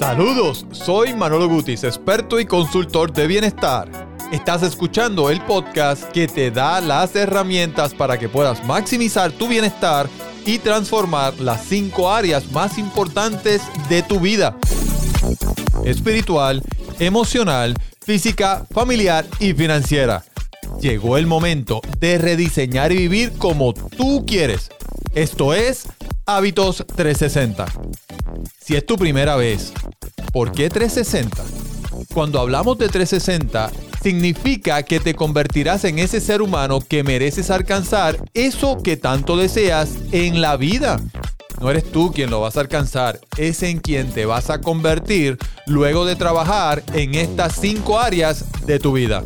Saludos, soy Manolo Gutis, experto y consultor de bienestar. Estás escuchando el podcast que te da las herramientas para que puedas maximizar tu bienestar y transformar las cinco áreas más importantes de tu vida. Espiritual, emocional, física, familiar y financiera. Llegó el momento de rediseñar y vivir como tú quieres. Esto es Hábitos 360. Si es tu primera vez, ¿por qué 360? Cuando hablamos de 360, significa que te convertirás en ese ser humano que mereces alcanzar eso que tanto deseas en la vida. No eres tú quien lo vas a alcanzar, es en quien te vas a convertir luego de trabajar en estas cinco áreas de tu vida.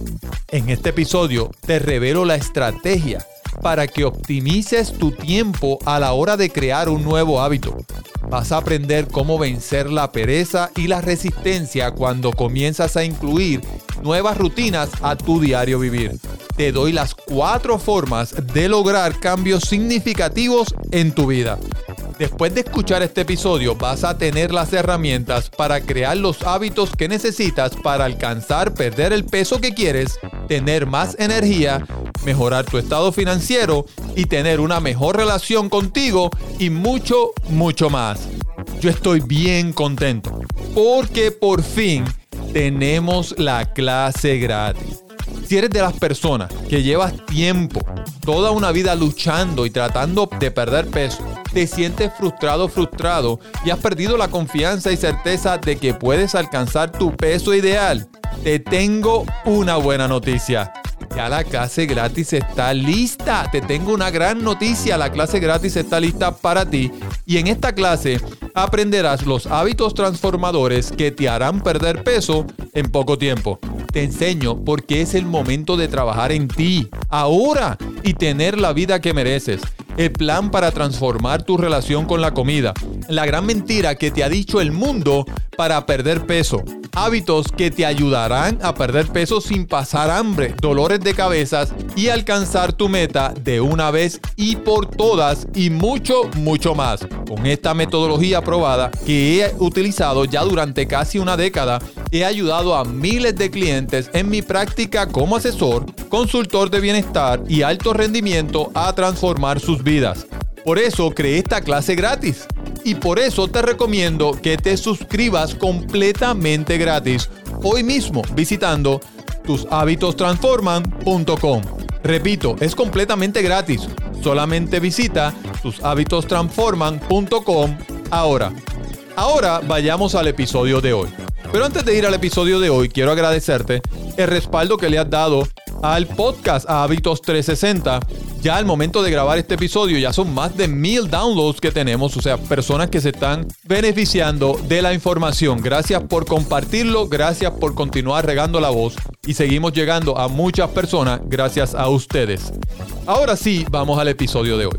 En este episodio te revelo la estrategia para que optimices tu tiempo a la hora de crear un nuevo hábito. Vas a aprender cómo vencer la pereza y la resistencia cuando comienzas a incluir nuevas rutinas a tu diario vivir. Te doy las cuatro formas de lograr cambios significativos en tu vida. Después de escuchar este episodio vas a tener las herramientas para crear los hábitos que necesitas para alcanzar perder el peso que quieres, tener más energía, mejorar tu estado financiero y tener una mejor relación contigo y mucho, mucho más. Yo estoy bien contento porque por fin tenemos la clase gratis. Si eres de las personas que llevas tiempo, toda una vida luchando y tratando de perder peso, te sientes frustrado, frustrado y has perdido la confianza y certeza de que puedes alcanzar tu peso ideal, te tengo una buena noticia. Ya la clase gratis está lista. Te tengo una gran noticia. La clase gratis está lista para ti. Y en esta clase aprenderás los hábitos transformadores que te harán perder peso en poco tiempo. Te enseño por qué es el momento de trabajar en ti, ahora, y tener la vida que mereces el plan para transformar tu relación con la comida, la gran mentira que te ha dicho el mundo para perder peso, hábitos que te ayudarán a perder peso sin pasar hambre, dolores de cabezas y alcanzar tu meta de una vez y por todas y mucho, mucho más. Con esta metodología probada que he utilizado ya durante casi una década, he ayudado a miles de clientes en mi práctica como asesor, consultor de bienestar y alto rendimiento a transformar sus vidas. Por eso creé esta clase gratis. Y por eso te recomiendo que te suscribas completamente gratis hoy mismo visitando tushabitostransforman.com. Repito, es completamente gratis. Solamente visita tushabitostransforman.com ahora. Ahora vayamos al episodio de hoy. Pero antes de ir al episodio de hoy, quiero agradecerte el respaldo que le has dado al podcast a Hábitos 360. Ya al momento de grabar este episodio ya son más de mil downloads que tenemos, o sea, personas que se están beneficiando de la información. Gracias por compartirlo, gracias por continuar regando la voz y seguimos llegando a muchas personas gracias a ustedes. Ahora sí, vamos al episodio de hoy.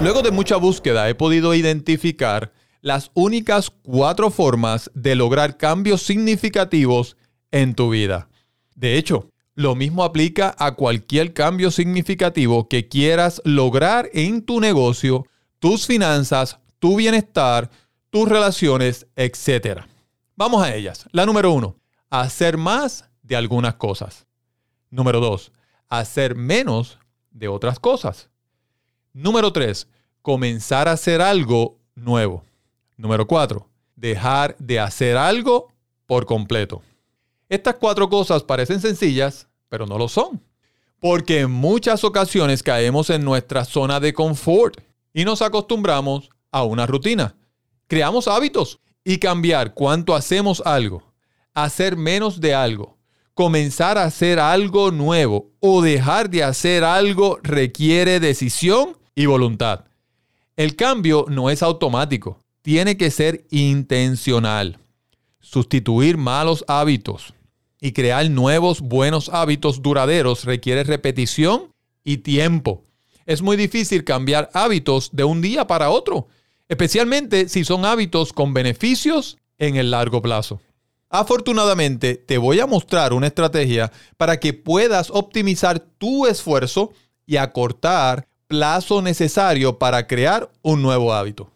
Luego de mucha búsqueda he podido identificar las únicas cuatro formas de lograr cambios significativos en tu vida. De hecho, lo mismo aplica a cualquier cambio significativo que quieras lograr en tu negocio, tus finanzas, tu bienestar, tus relaciones, etc. Vamos a ellas. La número uno, hacer más de algunas cosas. Número dos, hacer menos de otras cosas. Número tres, comenzar a hacer algo nuevo. Número cuatro, dejar de hacer algo por completo. Estas cuatro cosas parecen sencillas, pero no lo son. Porque en muchas ocasiones caemos en nuestra zona de confort y nos acostumbramos a una rutina. Creamos hábitos y cambiar cuánto hacemos algo, hacer menos de algo, comenzar a hacer algo nuevo o dejar de hacer algo requiere decisión y voluntad. El cambio no es automático, tiene que ser intencional. Sustituir malos hábitos y crear nuevos buenos hábitos duraderos requiere repetición y tiempo. Es muy difícil cambiar hábitos de un día para otro, especialmente si son hábitos con beneficios en el largo plazo. Afortunadamente, te voy a mostrar una estrategia para que puedas optimizar tu esfuerzo y acortar plazo necesario para crear un nuevo hábito.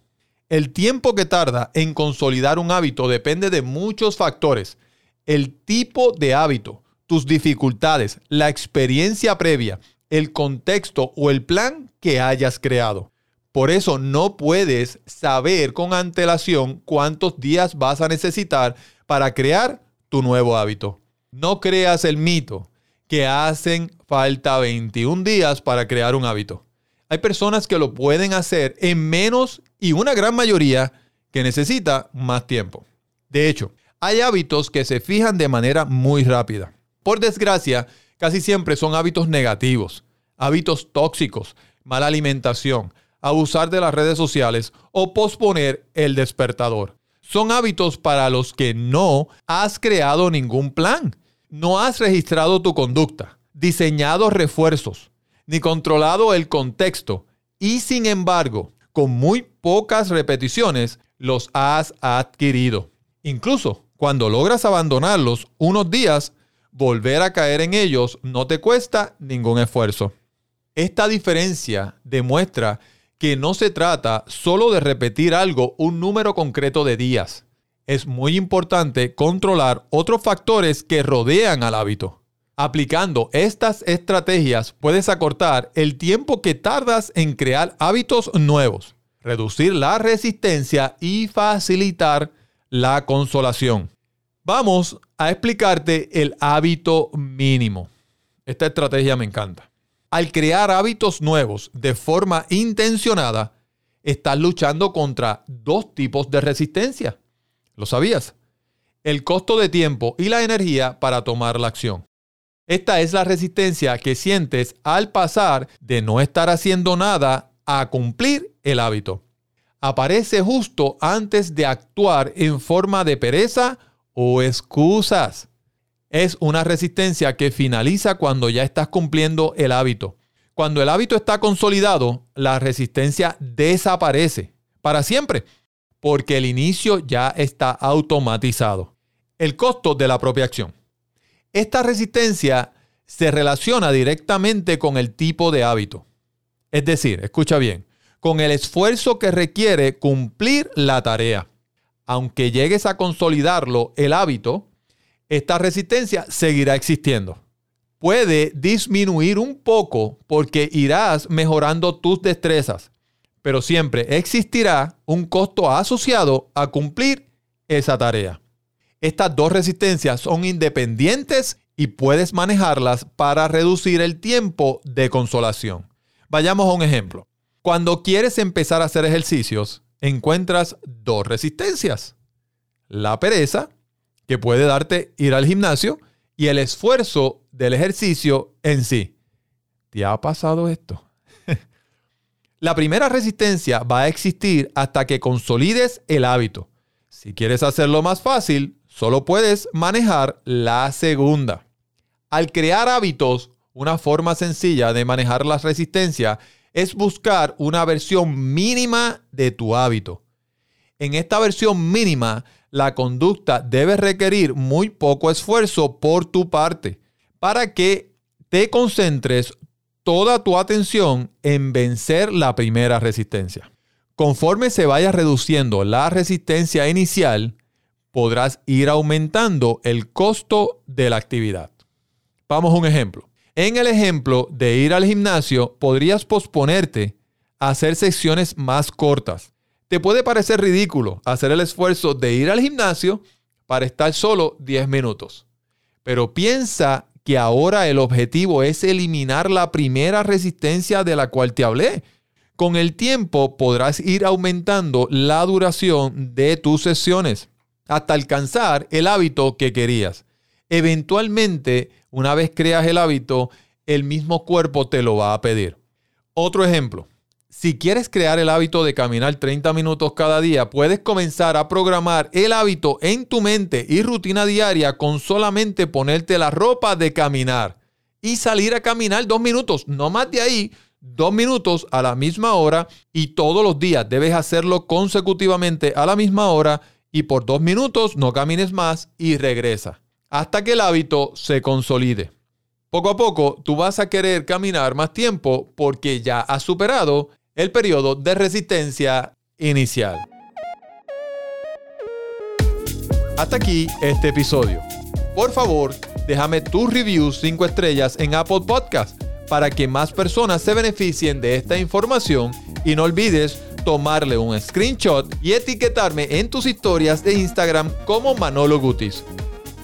El tiempo que tarda en consolidar un hábito depende de muchos factores. El tipo de hábito, tus dificultades, la experiencia previa, el contexto o el plan que hayas creado. Por eso no puedes saber con antelación cuántos días vas a necesitar para crear tu nuevo hábito. No creas el mito que hacen falta 21 días para crear un hábito. Hay personas que lo pueden hacer en menos y una gran mayoría que necesita más tiempo. De hecho, hay hábitos que se fijan de manera muy rápida. Por desgracia, casi siempre son hábitos negativos, hábitos tóxicos, mala alimentación, abusar de las redes sociales o posponer el despertador. Son hábitos para los que no has creado ningún plan, no has registrado tu conducta, diseñado refuerzos, ni controlado el contexto y sin embargo, con muy pocas repeticiones, los has adquirido. Incluso cuando logras abandonarlos unos días, volver a caer en ellos no te cuesta ningún esfuerzo. Esta diferencia demuestra que no se trata solo de repetir algo un número concreto de días. Es muy importante controlar otros factores que rodean al hábito. Aplicando estas estrategias puedes acortar el tiempo que tardas en crear hábitos nuevos, reducir la resistencia y facilitar la consolación. Vamos a explicarte el hábito mínimo. Esta estrategia me encanta. Al crear hábitos nuevos de forma intencionada, estás luchando contra dos tipos de resistencia. ¿Lo sabías? El costo de tiempo y la energía para tomar la acción. Esta es la resistencia que sientes al pasar de no estar haciendo nada a cumplir el hábito. Aparece justo antes de actuar en forma de pereza o excusas. Es una resistencia que finaliza cuando ya estás cumpliendo el hábito. Cuando el hábito está consolidado, la resistencia desaparece para siempre, porque el inicio ya está automatizado. El costo de la propia acción. Esta resistencia se relaciona directamente con el tipo de hábito. Es decir, escucha bien, con el esfuerzo que requiere cumplir la tarea. Aunque llegues a consolidarlo, el hábito, esta resistencia seguirá existiendo. Puede disminuir un poco porque irás mejorando tus destrezas, pero siempre existirá un costo asociado a cumplir esa tarea. Estas dos resistencias son independientes y puedes manejarlas para reducir el tiempo de consolación. Vayamos a un ejemplo. Cuando quieres empezar a hacer ejercicios, encuentras dos resistencias. La pereza, que puede darte ir al gimnasio, y el esfuerzo del ejercicio en sí. ¿Te ha pasado esto? La primera resistencia va a existir hasta que consolides el hábito. Si quieres hacerlo más fácil, Solo puedes manejar la segunda. Al crear hábitos, una forma sencilla de manejar la resistencia es buscar una versión mínima de tu hábito. En esta versión mínima, la conducta debe requerir muy poco esfuerzo por tu parte para que te concentres toda tu atención en vencer la primera resistencia. Conforme se vaya reduciendo la resistencia inicial, podrás ir aumentando el costo de la actividad. Vamos a un ejemplo. En el ejemplo de ir al gimnasio, podrías posponerte a hacer sesiones más cortas. Te puede parecer ridículo hacer el esfuerzo de ir al gimnasio para estar solo 10 minutos. Pero piensa que ahora el objetivo es eliminar la primera resistencia de la cual te hablé. Con el tiempo podrás ir aumentando la duración de tus sesiones hasta alcanzar el hábito que querías. Eventualmente, una vez creas el hábito, el mismo cuerpo te lo va a pedir. Otro ejemplo. Si quieres crear el hábito de caminar 30 minutos cada día, puedes comenzar a programar el hábito en tu mente y rutina diaria con solamente ponerte la ropa de caminar y salir a caminar dos minutos, no más de ahí, dos minutos a la misma hora y todos los días debes hacerlo consecutivamente a la misma hora y por dos minutos no camines más y regresa, hasta que el hábito se consolide. Poco a poco tú vas a querer caminar más tiempo porque ya has superado el periodo de resistencia inicial. Hasta aquí este episodio. Por favor, déjame tus reviews 5 estrellas en Apple Podcast para que más personas se beneficien de esta información y no olvides tomarle un screenshot y etiquetarme en tus historias de Instagram como Manolo Gutis.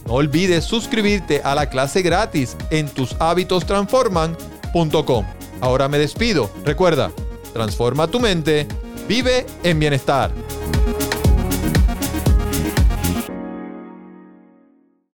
No olvides suscribirte a la clase gratis en tushabitostransforman.com. Ahora me despido. Recuerda, transforma tu mente, vive en bienestar.